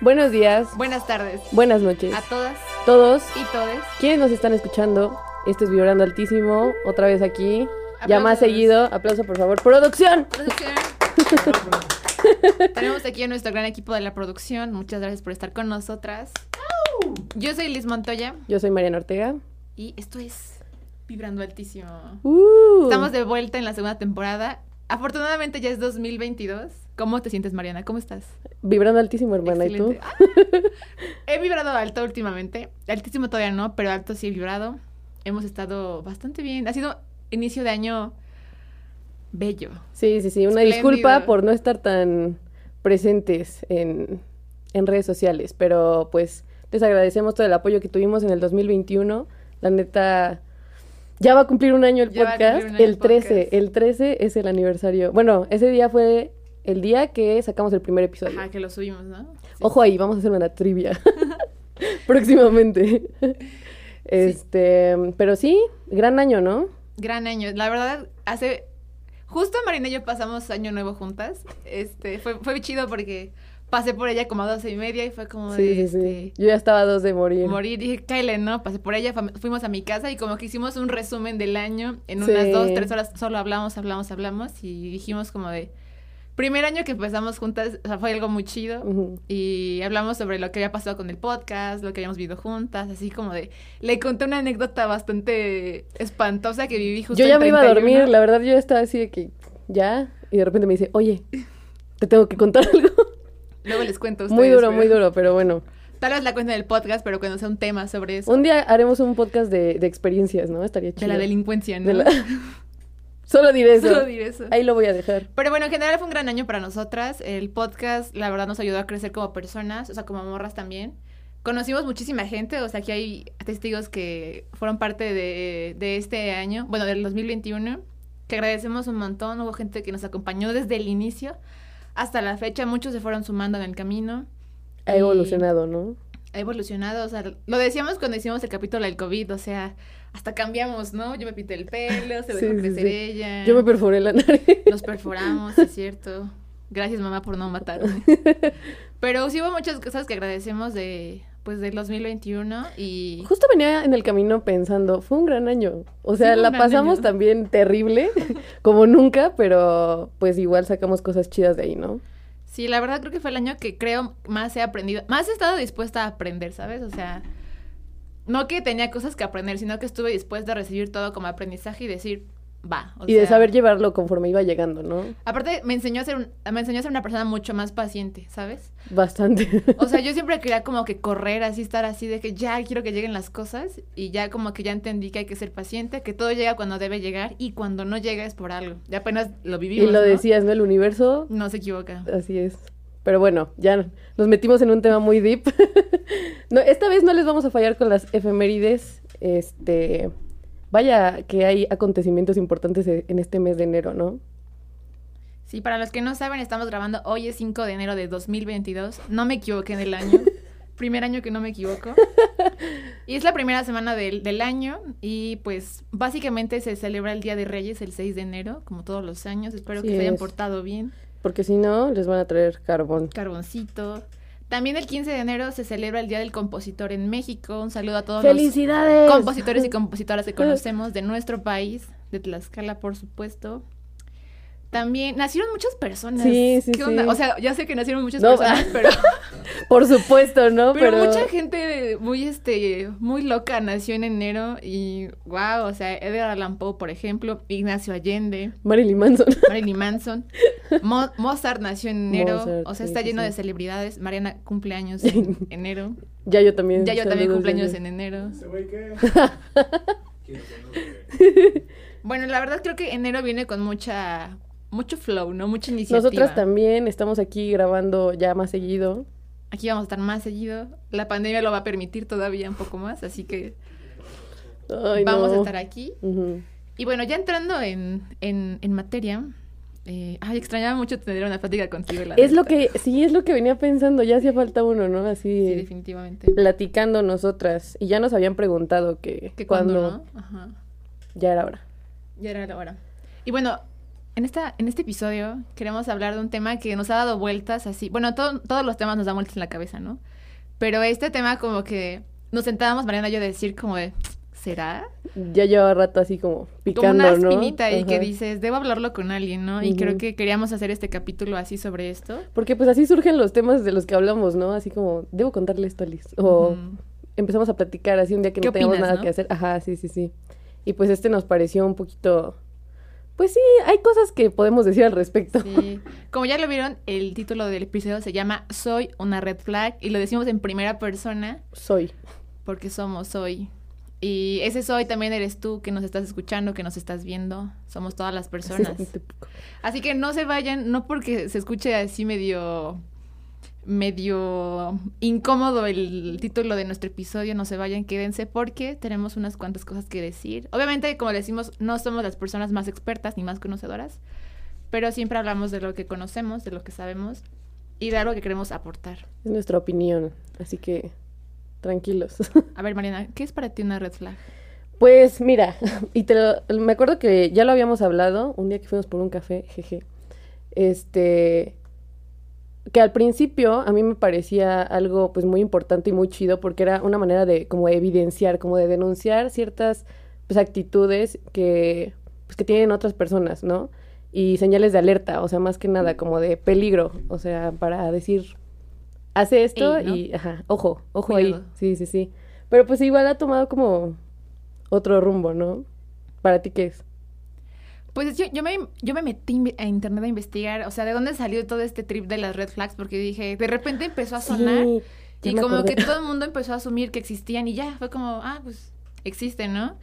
Buenos días, Buenas tardes buenas noches. a todas Todos y todes. quienes nos están escuchando, este es Vibrando Altísimo, otra vez aquí. Ya más seguido, aplauso por favor. ¡Producción! Producción. Tenemos aquí a nuestro gran equipo de la producción. Muchas gracias por estar con nosotras. Yo soy Liz Montoya Yo soy Mariana Ortega. y esto es Vibrando Altísimo. Uh, Estamos de vuelta en la segunda temporada. Afortunadamente ya es 2022. ¿Cómo te sientes, Mariana? ¿Cómo estás? Vibrando Altísimo, hermana. ¿Y tú? Ah, He vibrado alto últimamente. Altísimo todavía no, pero alto sí he vibrado. Hemos estado bastante bien. Ha sido inicio de año bello. Sí, sí, sí. Una Espléndido. disculpa por no estar tan presentes en, en redes sociales, pero pues les agradecemos todo el apoyo que tuvimos en el 2021. La neta, ya va a cumplir un año el Ya podcast. año el el 13, podcast. el 13 es el aniversario. Bueno, ese día fue el día que sacamos el primer episodio. Ajá, que lo subimos, ¿no? Sí. Ojo ahí, vamos a hacer una trivia próximamente. Este, pero sí, gran año, ¿no? Gran año. La verdad, hace... Justo Marina y yo pasamos año nuevo juntas. Este, fue, fue chido porque pasé por ella como a doce y media y fue como Sí, de, sí, este, sí. Yo ya estaba a dos de morir. morir. Dije, Kyle, ¿no? Pasé por ella, fuimos a mi casa y como que hicimos un resumen del año en Sí. unas dos, tres horas. Solo hablamos, hablamos, hablamos y dijimos como de... Primer año que empezamos juntas, o sea, fue algo muy chido. Y hablamos sobre lo que había pasado con el podcast, lo que habíamos vivido juntas, así como de... Le conté una anécdota bastante espantosa que viví justo Yo ya me iba a 31. dormir, la verdad yo estaba así de que ya, y de repente me dice, oye, te tengo que contar algo. Luego les cuento a muy ustedes, duro, pero- muy duro, pero bueno. Tal vez la cuento en el podcast, pero cuando sea un tema sobre eso. Un día haremos un podcast de, de experiencias, ¿no? Estaría chido. de la delincuencia, ¿no? De la- Solo diré eso. Solo diré eso. Ahí lo voy a dejar. Pero bueno, en general fue un gran año para nosotras. El podcast, la verdad, nos ayudó a crecer como personas, o sea, como morras también. Conocimos muchísima gente, o sea, aquí hay testigos que fueron parte de, de este año, bueno, del 2021, que agradecemos un montón. Hubo gente que nos acompañó desde el inicio hasta la fecha. Muchos se fueron sumando en el camino. Ha evolucionado, ¿no? Ha evolucionado, o sea, lo decíamos cuando hicimos el capítulo del COVID, o sea, hasta cambiamos, ¿no? Yo me pinté el pelo, se dejó sí, crecer sí. ella. Yo me perforé la nariz. Nos perforamos, es cierto. Gracias, mamá, por no matarme. Pero sí hubo muchas cosas que agradecemos de, pues, del 2021 y... Justo venía en el camino pensando, fue un gran año. O sea, Sí, la pasamos año. también terrible, como nunca, pero pues igual sacamos cosas chidas de ahí, ¿no? Sí, la verdad creo que fue el año que creo más he aprendido, más he estado dispuesta a aprender, ¿sabes? O sea, no que tenía cosas que aprender, sino que estuve dispuesta a recibir todo como aprendizaje y decir, va. o y de saber llevarlo conforme iba llegando, ¿no? Aparte, me enseñó a ser, un- me enseñó a ser una persona mucho más paciente, ¿sabes? Bastante. O sea, yo siempre quería como que correr así, estar así de que ya quiero que lleguen las cosas y ya como que ya entendí que hay que ser paciente, que todo llega cuando debe llegar y cuando no llega es por algo. Ya apenas lo y vivimos. lo ¿no? decías, ¿no? El universo, No se equivoca. así es. Pero bueno, ya nos metimos en un tema muy deep. no, esta vez no les vamos a fallar con las efemérides. Este, vaya que hay acontecimientos importantes e- en este mes de enero, ¿no? Sí, para los que no saben, estamos grabando hoy es 5 de enero de 2022. No me equivoqué en el año. Primer año que no me equivoco. Y es la primera semana del, del año y pues básicamente se celebra el Día de Reyes el 6 de enero, como todos los años. Espero que se hayan portado bien. Porque si no, les van a traer carbón. Carboncito. También el 15 de enero se celebra el Día del Compositor en México. Un saludo a todos los compositores y compositoras que conocemos de nuestro país, de Tlaxcala, por supuesto. También nacieron muchas personas. Sí, sí, ¿Qué onda? sí. O sea, ya sé que nacieron muchas No, personas, pero, Por supuesto, ¿no? pero, mucha gente muy, este, muy loca nació en enero y, wow, o sea, Edgar Allan Poe, por ejemplo, Ignacio Allende, Marilyn Manson. Marilyn Manson, Mo- Mozart nació en enero, Mozart, o sea, sí, está lleno sí. de celebridades. Mariana cumple años en enero. ya yo también. Ya yo también saludos cumplo años desde- en enero. Se- Bueno, la verdad creo que enero viene con mucha mucho flow, ¿no? Mucha iniciativa. Nosotras también estamos aquí grabando ya más seguido. Aquí vamos a estar más seguido. La pandemia lo va a permitir todavía un poco más, así que Ay, vamos a estar aquí. Y bueno, ya entrando en, en, en materia, eh, ay, extrañaba mucho tener una plática contigo. la Es lo que, sí, es lo que venía pensando, ya hacía falta uno, ¿no? Sí, Así definitivamente. platicando nosotras. Y ya nos habían preguntado que, Que cuando cuando, ¿no? Ajá. ya era hora. Ya era la hora. Y bueno, en, esta, en este episodio queremos hablar de un tema que nos ha dado vueltas así. Bueno, todo- todos los temas nos dan vueltas en la cabeza, ¿no? Pero este tema como que nos sentábamos, Mariana y yo, a decir como de, ¿será? Ya lleva rato así como Como picando, una ¿no? espinita ahí que dices, debo hablarlo con alguien, ¿no? Y creo que queríamos hacer este capítulo así sobre esto. Porque pues así surgen los temas de los que hablamos, ¿no? Así como, debo contarle esto a Liz. O empezamos a platicar así un día que ¿Qué no teníamos nada no? que hacer. Ajá, sí, sí, sí. Y pues este nos pareció un poquito... Pues sí, hay cosas que podemos decir al respecto. Sí. Como ya lo vieron, el título del episodio se llama Soy una red flag y lo decimos en primera persona Soy. porque somos soy. Y ese soy también eres tú que nos estás escuchando, que nos estás viendo. Somos todas las personas. Así que no se vayan, no porque se escuche así medio medio incómodo el título de nuestro episodio, no se vayan, quédense porque tenemos unas cuantas cosas que decir. Obviamente, como decimos, no somos las personas más expertas ni más conocedoras, pero siempre hablamos de lo que conocemos, de lo que sabemos y de algo que queremos aportar. Es nuestra opinión, así que tranquilos. A ver, Mariana, ¿qué es para ti una red flag? Pues mira, y te lo- me acuerdo que ya lo habíamos hablado un día que fuimos por un café, jeje. Este que al principio a mí me parecía algo pues muy importante y muy chido porque era una manera de como evidenciar, como de denunciar ciertas pues actitudes que pues que tienen otras personas, ¿no? Y señales de alerta, o sea, más que nada como de peligro, o sea, para decir hace esto Ey, ¿no? y ajá, ojo, ojo ahí. Sí, sí, sí. Pero pues igual ha tomado como otro rumbo, ¿no? ¿Para ti qué es? Pues yo, yo, me, yo me metí a internet a investigar, o sea, de dónde salió todo este trip de las red flags, porque dije, de repente empezó a sonar Sí, y como acordé. que todo el mundo empezó a asumir que existían y ya, fue como, ah, pues existen, ¿no?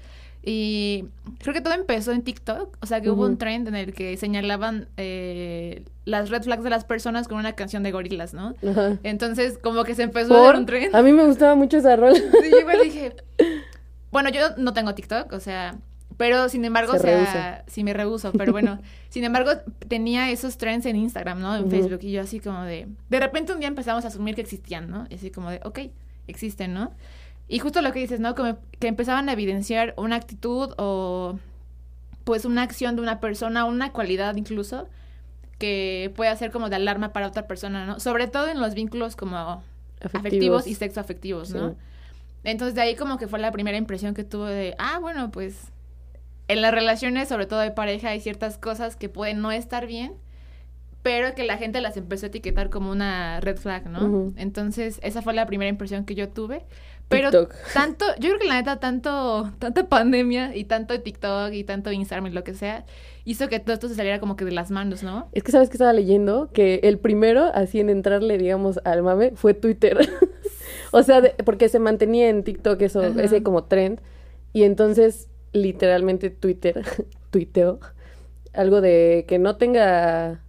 Y creo que todo empezó en TikTok, o sea, que hubo un trend en el que señalaban eh, las red flags de las personas con una canción de gorilas, ¿no? Ajá. Entonces, como que se empezó a dar un trend. A mí me gustaba mucho esa rola. Sí, yo igual dije. Bueno, yo no tengo TikTok, o sea, pero sin embargo, Se o sea, sí me rehuso, pero bueno, sin embargo, tenía esos trends en Instagram, ¿no? En. Facebook, y yo así como de. De repente un día empezamos a asumir que existían, ¿no? Y así como de, ok, existen, ¿no? Y justo lo que dices, ¿no? Como que empezaban a evidenciar una actitud o pues una acción de una persona, una cualidad incluso, que puede ser como de alarma para otra persona, ¿no? Sobre todo en los vínculos como afectivos, y sexoafectivos, ¿no? Sí. Entonces de ahí como que fue la primera impresión que tuve de, ah, bueno, pues en las relaciones, sobre todo de pareja, hay ciertas cosas que pueden no estar bien, pero que la gente las empezó a etiquetar como una red flag, ¿no? Entonces esa fue la primera impresión que yo tuve. Pero TikTok. tanto, yo creo que la neta, tanto, tanta pandemia y tanto TikTok y tanto Instagram y lo que sea, hizo que todo esto se saliera como que de las manos, ¿no? Es que sabes que estaba leyendo que el primero así en entrarle, digamos, al mame fue Twitter. o sea, de- porque se mantenía en TikTok eso, ese como trend. Y entonces, literalmente Twitter, tuiteo, algo de que no tenga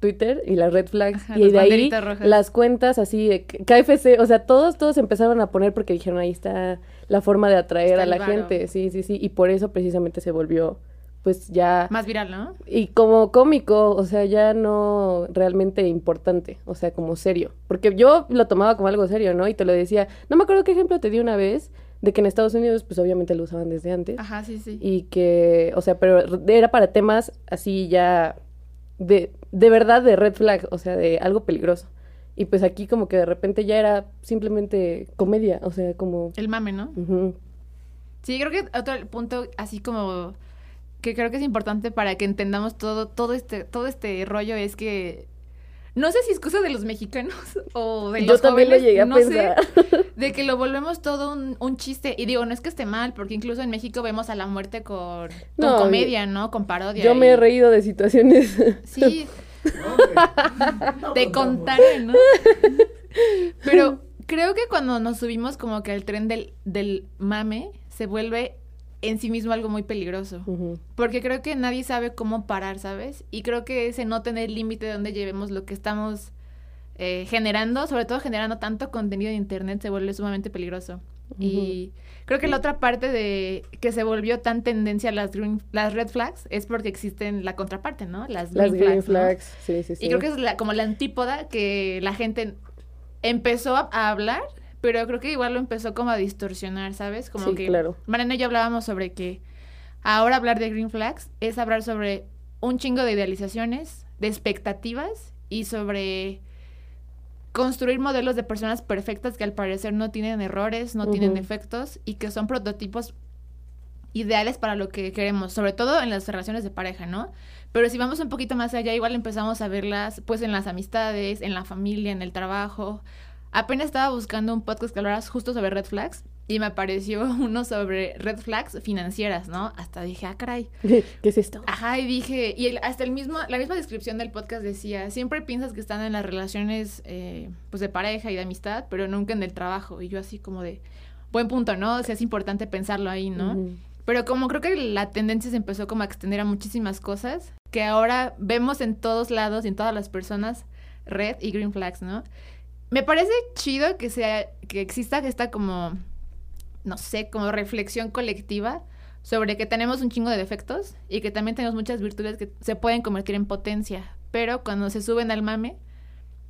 Twitter y las red flags. Ajá, y de ahí rojas. las cuentas así de KFC, o sea, todos, todos empezaron a poner porque dijeron ahí está la forma de atraer Está a la gente. Sí, sí, sí. Y por eso precisamente se volvió, pues ya. Más viral, ¿no? Y como cómico, o sea, ya no realmente importante, o sea, como serio. Porque yo lo tomaba como algo serio, ¿no? Y te lo decía. No me acuerdo qué ejemplo te di una vez de que en Estados Unidos, pues obviamente lo usaban desde antes. Ajá, sí, sí. Y que, o sea, pero era para temas así ya de, de verdad de red flag, o sea, de algo peligroso. Y pues aquí como que de repente ya era simplemente comedia, o sea, como... El mame, ¿no? ujú. Sí, creo que otro punto así como que creo que es importante para que entendamos todo, todo este, todo este rollo es que no sé si es cosa de los mexicanos o de Yo los también lo jóvenes, llegué a no sé, pensar. de que lo volvemos todo un, un chiste. Y digo, no es que esté mal, porque incluso en México vemos a la muerte con, con No, comedia, ¿no? Con parodia. Yo me he reído de situaciones. Sí, te contaré, ¿no? Pero creo que cuando nos subimos como que al tren del, del mame, se vuelve en sí mismo algo muy peligroso. Porque creo que nadie sabe cómo parar, ¿sabes? Y creo que ese no tener límite de dónde llevemos lo que estamos eh, generando, sobre todo generando tanto contenido en internet, se vuelve sumamente peligroso. Y creo que la otra parte de que se volvió tan tendencia las, green- las red flags es porque existen la contraparte, ¿no? Las green Las green ¿no? flags, sí, sí, sí. Y creo que es la- como la antípoda que la gente empezó a, a hablar, pero creo que igual lo empezó como a distorsionar, ¿sabes? Como Sí, que claro. Mariana y yo hablábamos sobre que ahora hablar de green flags es hablar sobre un chingo de idealizaciones, de expectativas y sobre construir modelos de personas perfectas que al parecer no tienen errores, no tienen defectos y que son prototipos ideales para lo que queremos, sobre todo en las relaciones de pareja, ¿no? Pero si vamos un poquito más allá, igual empezamos a verlas pues en las amistades, en la familia, en el trabajo. Apenas estaba buscando un podcast que hablara justo sobre red flags y me apareció uno sobre red flags financieras, ¿no? Hasta dije, ah, caray. ¿Qué es esto? Ajá, y dije, y el- hasta el mismo, la misma descripción del podcast decía, siempre piensas que están en las relaciones eh, pues de pareja y de amistad, pero nunca en el trabajo. Y yo así como de, buen punto, ¿no? O sea, es importante pensarlo ahí, ¿no? Ujú. Pero como creo que la tendencia se empezó como a extender a muchísimas cosas, que ahora vemos en todos lados y en todas las personas red y green flags, ¿no? Me parece chido que sea, que exista esta como, no sé, como reflexión colectiva sobre que tenemos un chingo de defectos y que también tenemos muchas virtudes que se pueden convertir en potencia. Pero cuando se suben al mame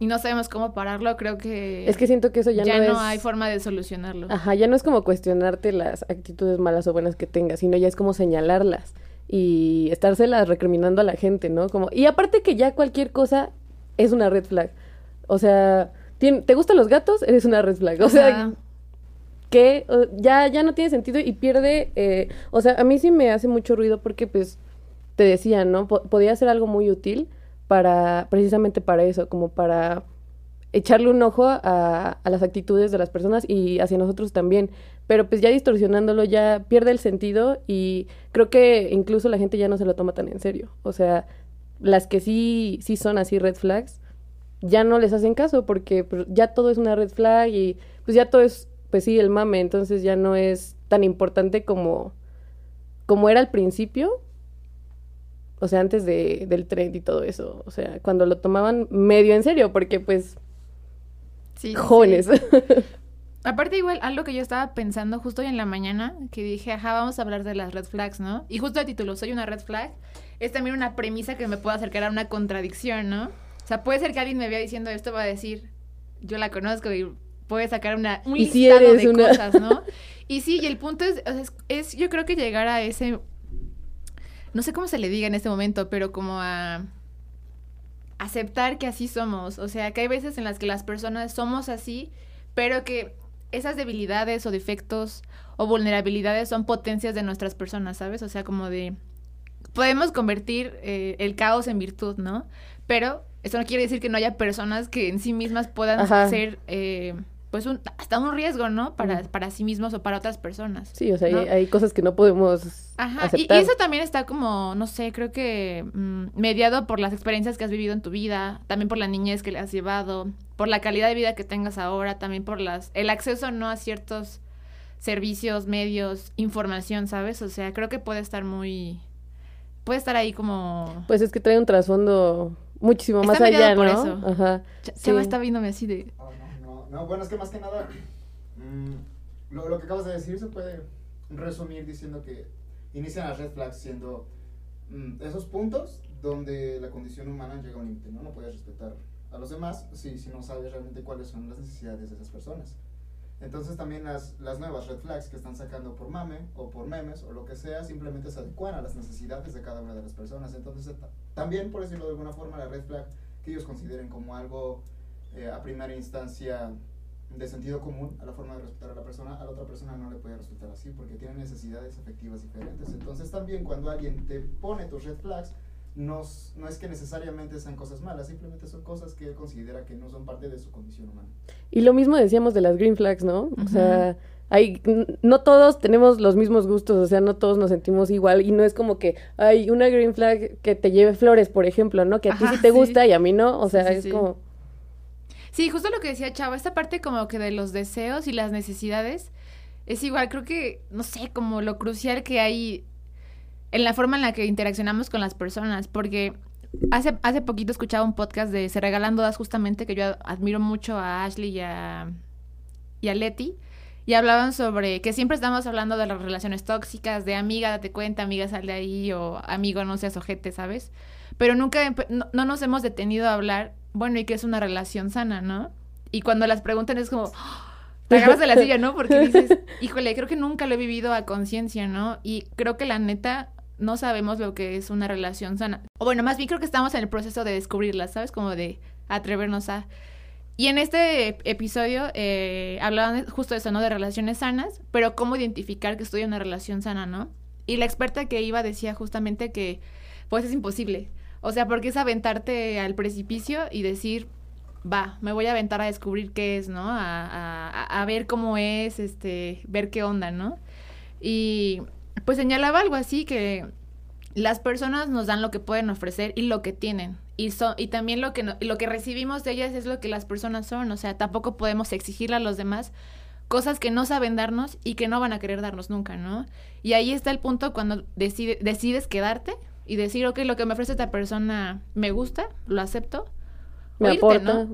y no sabemos cómo pararlo, creo que, Es que siento que eso ya, ya, no, no, es... hay forma de solucionarlo. Ajá, ya no es como cuestionarte las actitudes malas o buenas que tengas, sino ya es como señalarlas y estárselas recriminando a la gente, ¿no? Como, y aparte que ya cualquier cosa es una red flag. O sea, ¿te gustan los gatos? Eres una red flag. O sea, Ajá. que ya, ya no tiene sentido y pierde, eh, o sea, a mí sí me hace mucho ruido porque pues te decía, ¿no? Po- podía ser algo muy útil para, precisamente para eso, como para echarle un ojo a, a las actitudes de las personas y hacia nosotros también, pero pues ya distorsionándolo ya pierde el sentido y creo que incluso la gente ya no se lo toma tan en serio, o sea, las que sí, sí son así red flags, ya no les hacen caso porque pues, ya todo es una red flag y pues ya todo es, pues sí, el mame, entonces ya no es tan importante como, como era al principio, o sea, antes de, del trend y todo eso, o sea, cuando lo tomaban medio en serio, porque pues Sí, jóvenes. sí. Aparte, igual, algo que yo estaba pensando justo hoy en la mañana, que dije, ajá, vamos a hablar de las red flags, ¿no? Y justo el título, soy una red flag, es también una premisa que me puede acercar a una contradicción, ¿no? O sea, puede ser que alguien me vea diciendo esto, va a decir, yo la conozco y puede sacar una, un Y si listado de una- cosas, ¿no? Y sí, y el punto es, es, es, yo creo que llegar a ese, no sé cómo se le diga en este momento, pero como a aceptar que así somos. O sea, que hay veces en las que las personas somos así, pero que esas debilidades o defectos o vulnerabilidades son potencias de nuestras personas, ¿sabes? O sea, como de... Podemos convertir eh, el caos en virtud, ¿no? Pero eso no quiere decir que no haya personas que en sí mismas puedan Ajá. ser, eh, pues, un, hasta un riesgo, ¿no? Para, para sí mismos o para otras personas. Sí, o sea, ¿no? hay, hay cosas que no podemos Ajá, y, y aceptar. eso también está como, no sé, creo que mm, mediado por las experiencias que has vivido en tu vida, también por la niñez que le has llevado, por la calidad de vida que tengas ahora, también por las el acceso no a ciertos servicios, medios, información, ¿sabes? O sea, creo que puede estar muy puede estar ahí como Pues es que trae un trasfondo muchísimo Está más allá, mediado ¿no? por eso. Ajá. Ch- Sí. Chava está viéndome así de Oh, no, no, no, bueno, es que más que nada, mm, lo, lo que acabas de decir se puede resumir diciendo que inician las red flags siendo mm, esos puntos donde la condición humana llega a un límite, ¿no? No puedes respetar a los demás si, si no sabes realmente cuáles son las necesidades de esas personas. Entonces también las, las nuevas red flags que están sacando por mame o por memes o lo que sea, simplemente se adecuan a las necesidades de cada una de las personas. Entonces ta- también, por decirlo de alguna forma, la red flag que ellos consideren como algo eh, a primera instancia de sentido común a la forma de respetar a la persona, a la otra persona no le puede resultar así porque tiene necesidades afectivas diferentes. Entonces también cuando alguien te pone tus red flags, no, es que necesariamente sean cosas malas, simplemente son cosas que él considera que no son parte de su condición humana. Y lo mismo decíamos de las green flags, ¿no? O sea, hay, no todos tenemos los mismos gustos, o sea, no todos nos sentimos igual y no es como que hay una green flag que te lleve flores, por ejemplo, ¿no? Que a ti Ajá, sí te sí. gusta y a mí no, o Sí, sea, sí, es sí. como... Sí, justo lo que decía Chava, esta parte como que de los deseos y las necesidades es igual, creo que, no sé, como lo crucial que hay en la forma en la que interaccionamos con las personas, porque hace, hace poquito escuchaba un podcast de Se Regalan Dudas justamente, que yo admiro mucho a Ashley y a, y a Leti, y hablaban sobre que siempre estamos hablando de las relaciones tóxicas, de amiga, date cuenta, amiga, sal de ahí, o amigo, no seas ojete, ¿sabes? Pero nunca, empe- no, no nos hemos detenido a hablar, bueno, ¿y qué es una relación sana, no? Y cuando las preguntan es como, ¡ah! te agarras de la silla, ¿no? Porque dices, híjole, creo que nunca lo he vivido a conciencia, ¿no? Y creo que la neta, no sabemos lo que es una relación sana. O bueno, más bien creo que estamos en el proceso de descubrirla, ¿sabes? Como de atrevernos a... Y en este episodio eh, hablaban justo de eso, ¿no? De relaciones sanas, pero cómo identificar que estoy en una relación sana, ¿no? Y la experta que iba decía justamente que, pues es imposible. O sea, porque es aventarte al precipicio y decir, va, me voy a aventar a descubrir qué es, ¿no? A, a, a ver cómo es, este, ver qué onda, ¿no? Y pues señalaba algo así que las personas nos dan lo que pueden ofrecer y lo que tienen. Y, so, y también lo que, no, lo que recibimos de ellas es lo que las personas son. O sea, tampoco podemos exigirle a los demás cosas que no saben darnos y que no van a querer darnos nunca, ¿no? Y ahí está el punto cuando decide, decides quedarte y decir, ok, lo que me ofrece esta persona me gusta, lo acepto. Me irte, aporta.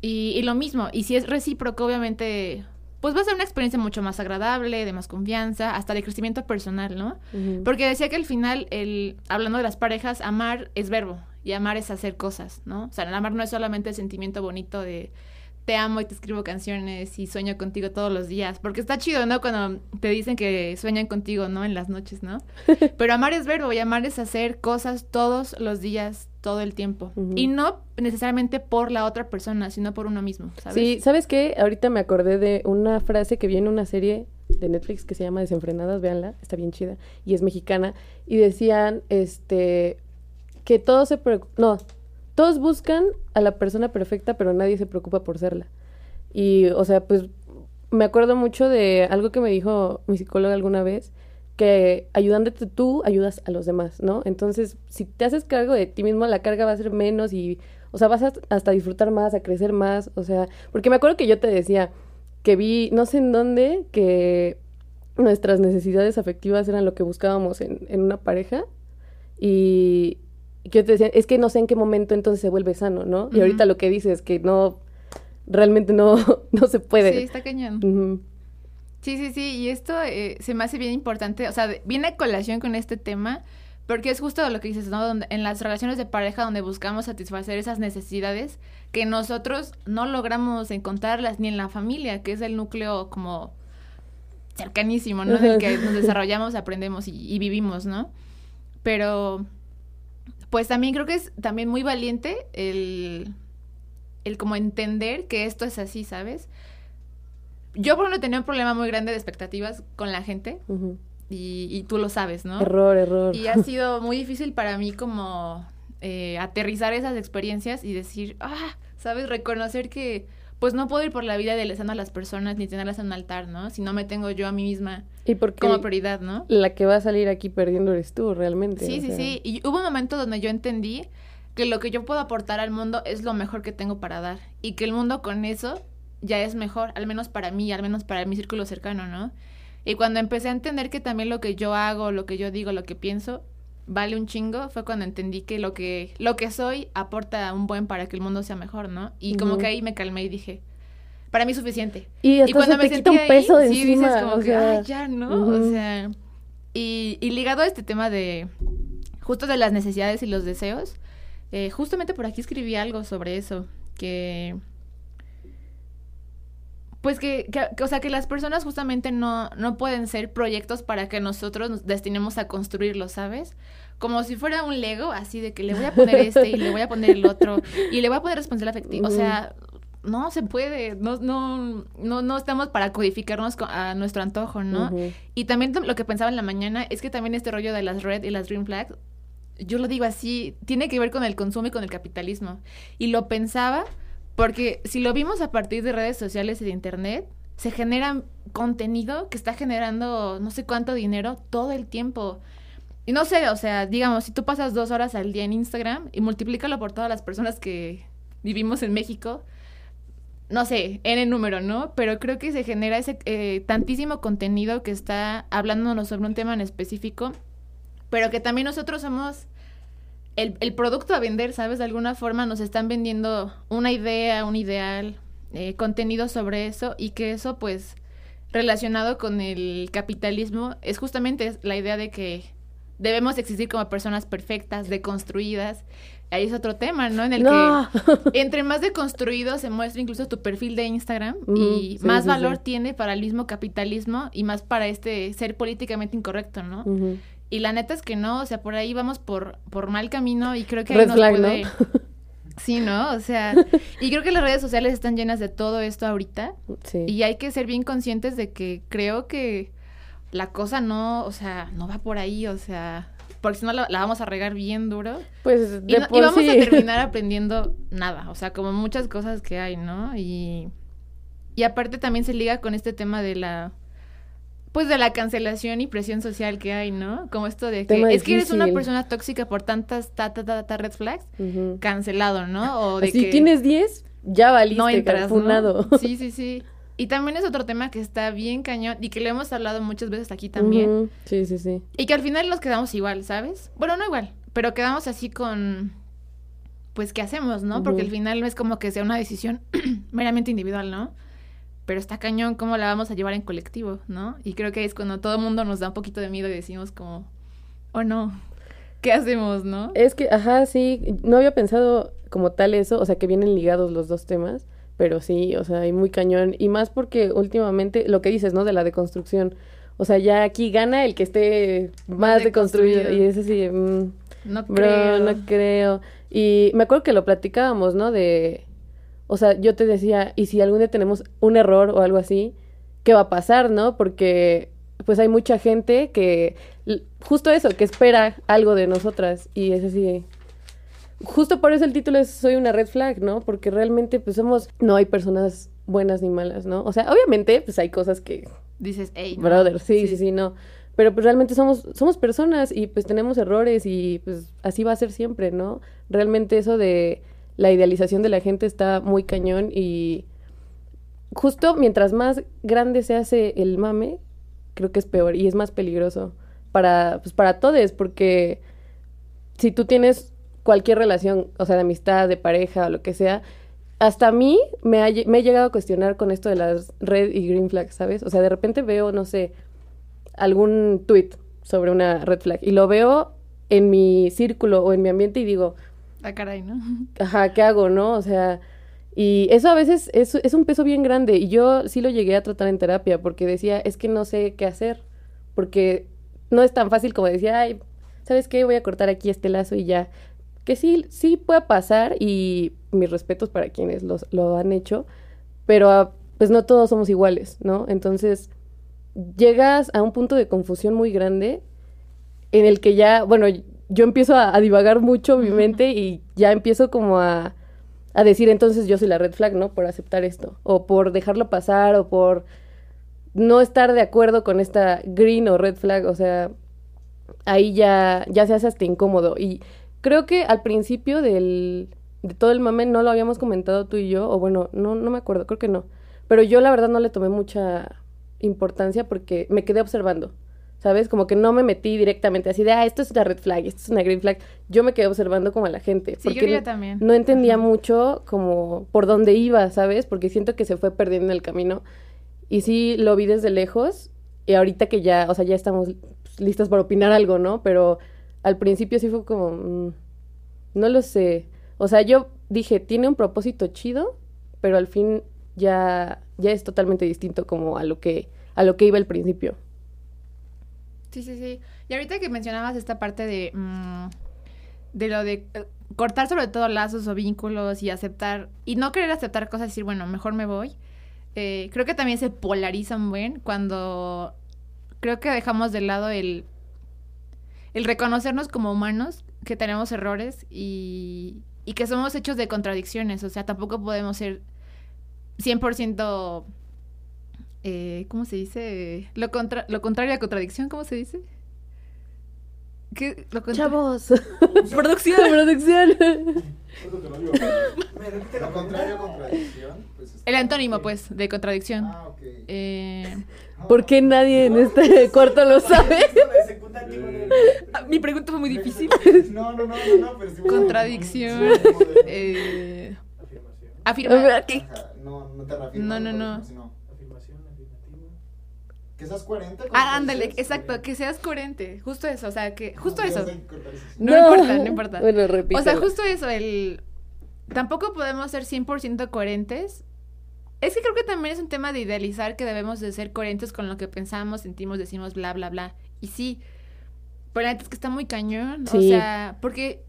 Y, y lo mismo, y si es recíproco, obviamente, pues va a ser una experiencia mucho más agradable, de más confianza, hasta de crecimiento personal, ¿no? Porque decía que al final, el, hablando de las parejas, amar es verbo y amar es hacer cosas, ¿no? O sea, el amar no es solamente el sentimiento bonito de te amo y te escribo canciones y sueño contigo todos los días, porque está chido, ¿no? Cuando te dicen que sueñan contigo, ¿no? En las noches, ¿no? Pero amar es verbo y amar es hacer cosas todos los días, todo el tiempo. Y no necesariamente por la otra persona, sino por uno mismo, ¿sabes? Sí, ¿sabes qué? Ahorita me acordé de una frase que vi en una serie de Netflix que se llama Desenfrenadas, véanla, está bien chida, y es mexicana, y decían, este, que todos se no, todos buscan a la persona perfecta, pero nadie se preocupa por serla. Y, o sea, pues, me acuerdo mucho de algo que me dijo mi psicóloga alguna vez, que ayudándote tú, ayudas a los demás, ¿no? Entonces, si te haces cargo de ti mismo, la carga va a ser menos y, o sea, vas a hasta disfrutar más, a crecer más, o sea, porque me acuerdo que yo te decía que vi, no sé en dónde, que nuestras necesidades afectivas eran lo que buscábamos en, en una pareja y, que yo te decía, es que no sé en qué momento entonces se vuelve sano, ¿no? Y ahorita lo que dices, que no, realmente no, no se puede. Sí, está cañón. Sí, sí, sí, y esto eh, se me hace bien importante, o sea, viene a colación con este tema, porque es justo lo que dices, ¿no? Donde, en las relaciones de pareja donde buscamos satisfacer esas necesidades que nosotros no logramos encontrarlas ni en la familia, que es el núcleo como cercanísimo, ¿no? En el que nos desarrollamos, aprendemos y, y vivimos, ¿no? Pero, pues también creo que es también muy valiente el, el como entender que esto es así, ¿sabes? Yo por ejemplo tenía un problema muy grande de expectativas con la gente y, y tú lo sabes, ¿no? Error, error. Y ha sido muy difícil para mí como eh, aterrizar esas experiencias y decir, ah, ¿sabes? Reconocer que pues no puedo ir por la vida idealizando a las personas ni tenerlas en un altar, ¿no? Si no me tengo yo a mí misma Y como prioridad, ¿no? la que va a salir aquí perdiendo eres tú, realmente. Sí, sí, sea. sí. Y hubo un momento donde yo entendí que lo que yo puedo aportar al mundo es lo mejor que tengo para dar. Y que el mundo con eso ya es mejor, al menos para mí, al menos para mi círculo cercano, ¿no? Y cuando empecé a entender que también lo que yo hago, lo que yo digo, lo que pienso, vale un chingo, fue cuando entendí que lo que, lo que soy aporta un buen para que el mundo sea mejor, ¿no? Y como que ahí me calmé y dije, para mí es suficiente. Y se te quita un ahí, peso de sí, encima. dices como o que, sea, "Ay, ya, ¿no? O sea, y, y ligado a este tema de, justo de las necesidades y los deseos, eh, justamente por aquí escribí algo sobre eso, que, pues que, que- que, o sea, que las personas justamente no, no pueden ser proyectos para que nosotros nos destinemos a construirlos, ¿sabes? Como si fuera un Lego, así de que le voy a poner este y le voy a poner el otro y le voy a poner responsabilidad afectiva. O sea, no se puede, no, no, no, no estamos para codificarnos co- a nuestro antojo, ¿no? Ujú. Y también lo que pensaba en la mañana es que también este rollo de las red y las green flags, yo lo digo así, tiene que ver con el consumo y con el capitalismo. Y lo pensaba porque si lo vimos a partir de redes sociales y de internet, se genera contenido que está generando no sé cuánto dinero todo el tiempo. Y no sé, o sea, digamos, si tú pasas dos horas al día en Instagram y multiplícalo por todas las personas que vivimos en México, no sé, en el número, ¿no? Pero creo que se genera ese eh, tantísimo contenido que está hablándonos sobre un tema en específico, pero que también nosotros somos el, el producto a vender, ¿sabes? De alguna forma nos están vendiendo una idea, un ideal, eh, contenido sobre eso y que eso pues relacionado con el capitalismo es justamente la idea de que debemos existir como personas perfectas, deconstruidas. Ahí es otro tema, ¿no? En el No. que entre más deconstruido se muestra incluso tu perfil de Instagram Ujú, y sí, más sí, valor sí. tiene para el mismo capitalismo y más para este ser políticamente incorrecto, ¿no? Y la neta es que no, o sea, por ahí vamos por, por mal camino y creo que ahí nos flag, puede... ¿no? Sí, ¿no? O sea, y creo que las redes sociales están llenas de todo esto ahorita Sí. y hay que ser bien conscientes de que creo que la cosa no, o sea, no va por ahí, o sea, porque si no la, la vamos a regar bien duro Pues y, de no- y vamos sí. a terminar aprendiendo nada, o sea, como muchas cosas que hay, ¿no? Y, y aparte también se liga con este tema de la, pues de la cancelación y presión social que hay, ¿no? Como esto de que Tema es que eres una persona tóxica por tantas ta, ta, ta, ta red flags, cancelado, ¿no? O de Así que tienes 10, ya valiste, no entras. Sí, sí, sí. Y también es otro tema que está bien cañón y que lo hemos hablado muchas veces aquí también. Sí, sí, sí. Y que al final nos quedamos igual, ¿sabes? Bueno, no igual, pero quedamos así con, pues, ¿qué hacemos, no? Porque al final no es como que sea una decisión meramente individual, ¿no? Pero está cañón cómo la vamos a llevar en colectivo, ¿no? Y creo que es cuando todo el mundo nos da un poquito de miedo y decimos como, oh no, ¿qué hacemos, no? Es que, ajá, sí, no había pensado como tal eso, o sea, que vienen ligados los dos temas, pero sí, o sea, hay muy cañón, y más porque últimamente, lo que dices, ¿no? De la deconstrucción, o sea, ya aquí gana el que esté más deconstruido, deconstruido. y es así, mm, No bro, creo. no creo. Y me acuerdo que lo platicábamos, ¿no? De, o sea, yo te decía, y si algún día tenemos un error o algo así, ¿qué va a pasar, no? Porque pues hay mucha gente que, justo eso, que espera algo de nosotras, y es así. Justo por eso el título es Soy una red flag, ¿no? Porque realmente pues somos, no hay personas buenas ni malas, ¿no? O sea, obviamente pues hay cosas que Dices, hey, no". Brother, sí, sí, sí, no. Pero pues realmente somos, somos personas y pues tenemos errores y pues así va a ser siempre, ¿no? Realmente eso de la idealización de la gente está muy cañón y justo mientras más grande se hace el mame, creo que es peor y es más peligroso para, pues para todos, porque si tú tienes cualquier relación, o sea, de amistad, de pareja o lo que sea, hasta a mí me, ha me he llegado a cuestionar con esto de las red y green flags, ¿sabes? O sea, de repente veo, no sé, algún tweet sobre una red flag y lo veo en mi círculo o en mi ambiente y digo, Ah, caray, ¿no? ajá, ¿qué hago, no? O sea, y eso a veces es, es un peso bien grande y yo sí lo llegué a tratar en terapia porque decía, es que no sé qué hacer, porque no es tan fácil como decía, ay, ¿sabes qué? Voy a cortar aquí este lazo y ya. Que sí, sí puede pasar y mis respetos para quienes los, lo han hecho, pero ah, pues no todos somos iguales, ¿no? Entonces llegas a un punto de confusión muy grande en el que ya, bueno, yo empiezo a, a divagar mucho mi mente y ya empiezo como a, a decir entonces yo soy la red flag, ¿no? Por aceptar esto, o por dejarlo pasar, o por no estar de acuerdo con esta green o red flag, o sea, ahí ya, ya se hace hasta incómodo. Y creo que al principio del, de todo el mame no lo habíamos comentado tú y yo, o bueno, no, no me acuerdo, creo que no. Pero yo la verdad no le tomé mucha importancia porque me quedé observando. ¿Sabes? Como que no me metí directamente así de, ah, esto es una red flag, esto es una green flag. Yo me quedé observando como a la gente. Sí, yo porque que también. no entendía Ajá. mucho como por dónde iba, ¿sabes? Porque siento que se fue perdiendo en el camino. Y sí lo vi desde lejos. Y ahorita que ya, o sea, ya estamos listas para opinar algo, ¿no? Pero al principio sí fue como, mm, no lo sé. O sea, yo dije, tiene un propósito chido, pero al fin ya, ya es totalmente distinto como a lo que, a lo que iba al principio. Sí, sí, sí. Y ahorita que mencionabas esta parte de, mm, de lo de eh, cortar sobre todo lazos o vínculos y aceptar, y no querer aceptar cosas, decir, bueno, mejor me voy, eh, creo que también se polariza un buen cuando creo que dejamos de lado el, el reconocernos como humanos, que tenemos errores y, y que somos hechos de contradicciones, o sea, tampoco podemos ser 100%... Eh, ¿Cómo se dice? Lo, contra lo contrario a contradicción, ¿cómo se dice? ¿Qué? Lo contra- Chavos, Producción. producción. Lo contrario a contradicción. Pues, El antónimo, pues, de contradicción. Ah, ok. Eh, ¿Por qué nadie en este cuarto lo sabe? ah, mi pregunta fue muy difícil. No, no, no, no, no, pero sí. Contradicción. Eh, A afirma. ver, ¿qué? Ajá, No, no te. No, no, no. Que seas coherente. con lo Ah, ándale, exacto, que seas coherente. Justo eso, o sea, que. Justo No, eso. eso. No importa, no importa. Bueno, repito. O sea, justo eso, el... Tampoco podemos ser 100% coherentes. Es que creo que también es un tema de idealizar que debemos de ser coherentes con lo que pensamos, sentimos, decimos, bla, bla, bla. Y sí, Pero la neta es que está muy cañón. O Sí. sea, porque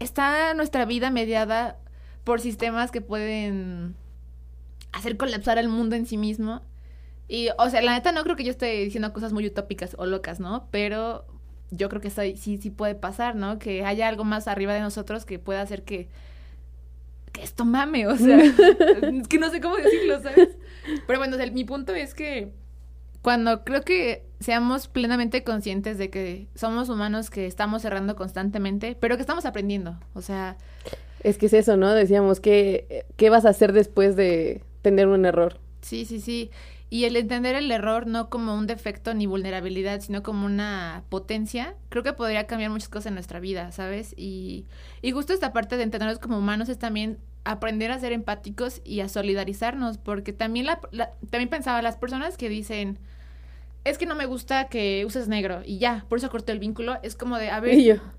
está nuestra vida mediada por sistemas que pueden hacer colapsar al mundo en sí mismo. Y, o sea, la neta no creo que yo esté diciendo cosas muy utópicas o locas, ¿no? Pero yo creo que eso sí, sí puede pasar, ¿no? Que haya algo más arriba de nosotros que pueda hacer que, que esto mame, o sea, es que no sé cómo decirlo, ¿sabes? Pero bueno, o sea, mi punto es que cuando creo que seamos plenamente conscientes de que somos humanos que estamos cerrando constantemente, pero que estamos aprendiendo, o sea, Es que es eso, ¿no? Decíamos, ¿qué, qué vas a hacer después de tener un error? Sí, sí, sí. Y el entender el error no como un defecto ni vulnerabilidad, sino como una potencia, creo que podría cambiar muchas cosas en nuestra vida, ¿sabes? Y, y justo esta parte de entendernos como humanos es también aprender a ser empáticos y a solidarizarnos, porque también, la, la- también pensaba, las personas que dicen, es que no me gusta que uses negro y ya, por eso corté el vínculo, es como de, a ver,